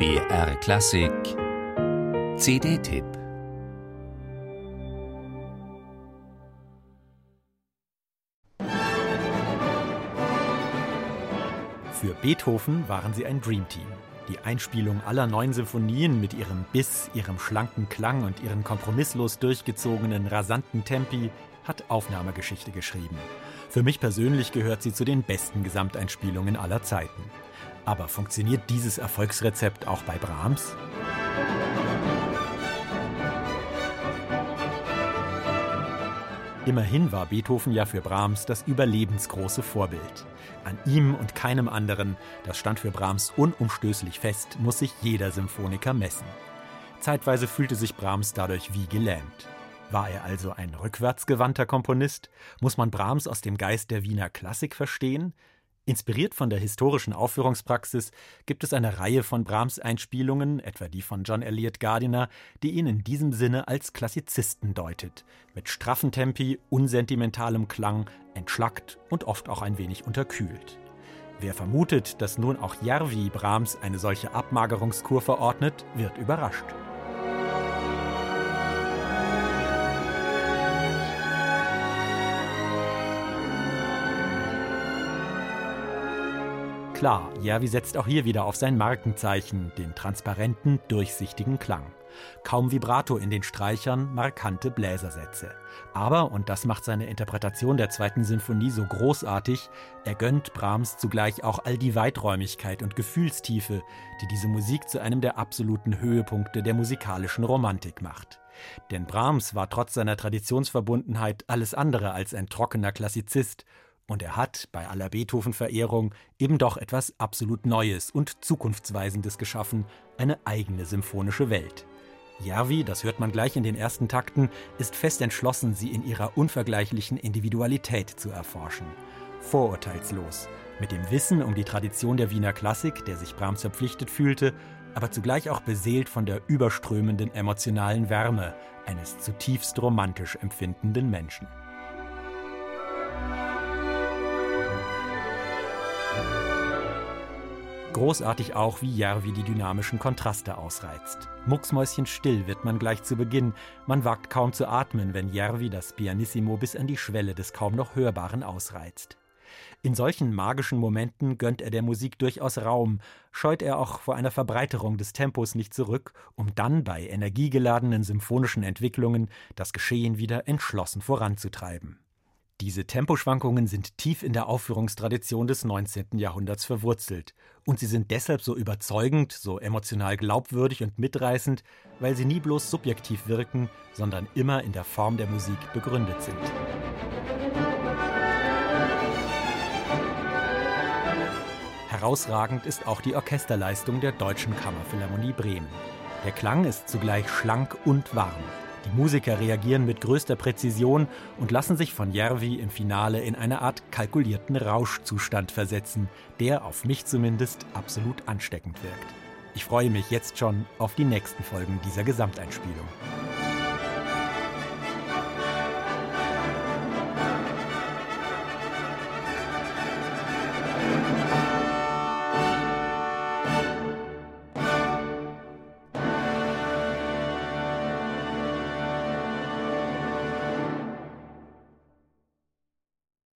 BR Klassik CD-Tipp Für Beethoven waren sie ein Dreamteam. Die Einspielung aller neun Sinfonien mit ihrem Biss, ihrem schlanken Klang und ihren kompromisslos durchgezogenen, rasanten Tempi hat Aufnahmegeschichte geschrieben. Für mich persönlich gehört sie zu den besten Gesamteinspielungen aller Zeiten. Aber funktioniert dieses Erfolgsrezept auch bei Brahms? Immerhin war Beethoven ja für Brahms das überlebensgroße Vorbild. An ihm und keinem anderen, das stand für Brahms unumstößlich fest, muss sich jeder Symphoniker messen. Zeitweise fühlte sich Brahms dadurch wie gelähmt. War er also ein rückwärtsgewandter Komponist? Muss man Brahms aus dem Geist der Wiener Klassik verstehen? Inspiriert von der historischen Aufführungspraxis gibt es eine Reihe von Brahms-Einspielungen, etwa die von John Elliott Gardiner, die ihn in diesem Sinne als Klassizisten deutet, mit straffen Tempi, unsentimentalem Klang, entschlackt und oft auch ein wenig unterkühlt. Wer vermutet, dass nun auch Järvi Brahms eine solche Abmagerungskur verordnet, wird überrascht. Klar, Järvi setzt auch hier wieder auf sein Markenzeichen, den transparenten, durchsichtigen Klang. Kaum Vibrato in den Streichern, markante Bläsersätze. Aber, und das macht seine Interpretation der zweiten Sinfonie so großartig, er gönnt Brahms zugleich auch all die Weiträumigkeit und Gefühlstiefe, die diese Musik zu einem der absoluten Höhepunkte der musikalischen Romantik macht. Denn Brahms war trotz seiner Traditionsverbundenheit alles andere als ein trockener Klassizist und er hat, bei aller Beethoven-Verehrung, eben doch etwas absolut Neues und Zukunftsweisendes geschaffen, eine eigene symphonische Welt. Järvi, das hört man gleich in den ersten Takten, ist fest entschlossen, sie in ihrer unvergleichlichen Individualität zu erforschen. Vorurteilslos, mit dem Wissen um die Tradition der Wiener Klassik, der sich Brahms verpflichtet fühlte, aber zugleich auch beseelt von der überströmenden emotionalen Wärme eines zutiefst romantisch empfindenden Menschen. Großartig auch, wie Järvi die dynamischen Kontraste ausreizt. Mucksmäuschenstill wird man gleich zu Beginn. Man wagt kaum zu atmen, wenn Järvi das Pianissimo bis an die Schwelle des kaum noch Hörbaren ausreizt. In solchen magischen Momenten gönnt er der Musik durchaus Raum, scheut er auch vor einer Verbreiterung des Tempos nicht zurück, um dann bei energiegeladenen symphonischen Entwicklungen das Geschehen wieder entschlossen voranzutreiben. Diese Temposchwankungen sind tief in der Aufführungstradition des 19. Jahrhunderts verwurzelt. Und sie sind deshalb so überzeugend, so emotional glaubwürdig und mitreißend, weil sie nie bloß subjektiv wirken, sondern immer in der Form der Musik begründet sind. Herausragend ist auch die Orchesterleistung der Deutschen Kammerphilharmonie Bremen. Der Klang ist zugleich schlank und warm. Die Musiker reagieren mit größter Präzision und lassen sich von Järvi im Finale in eine Art kalkulierten Rauschzustand versetzen, der auf mich zumindest absolut ansteckend wirkt. Ich freue mich jetzt schon auf die nächsten Folgen dieser Gesamteinspielung.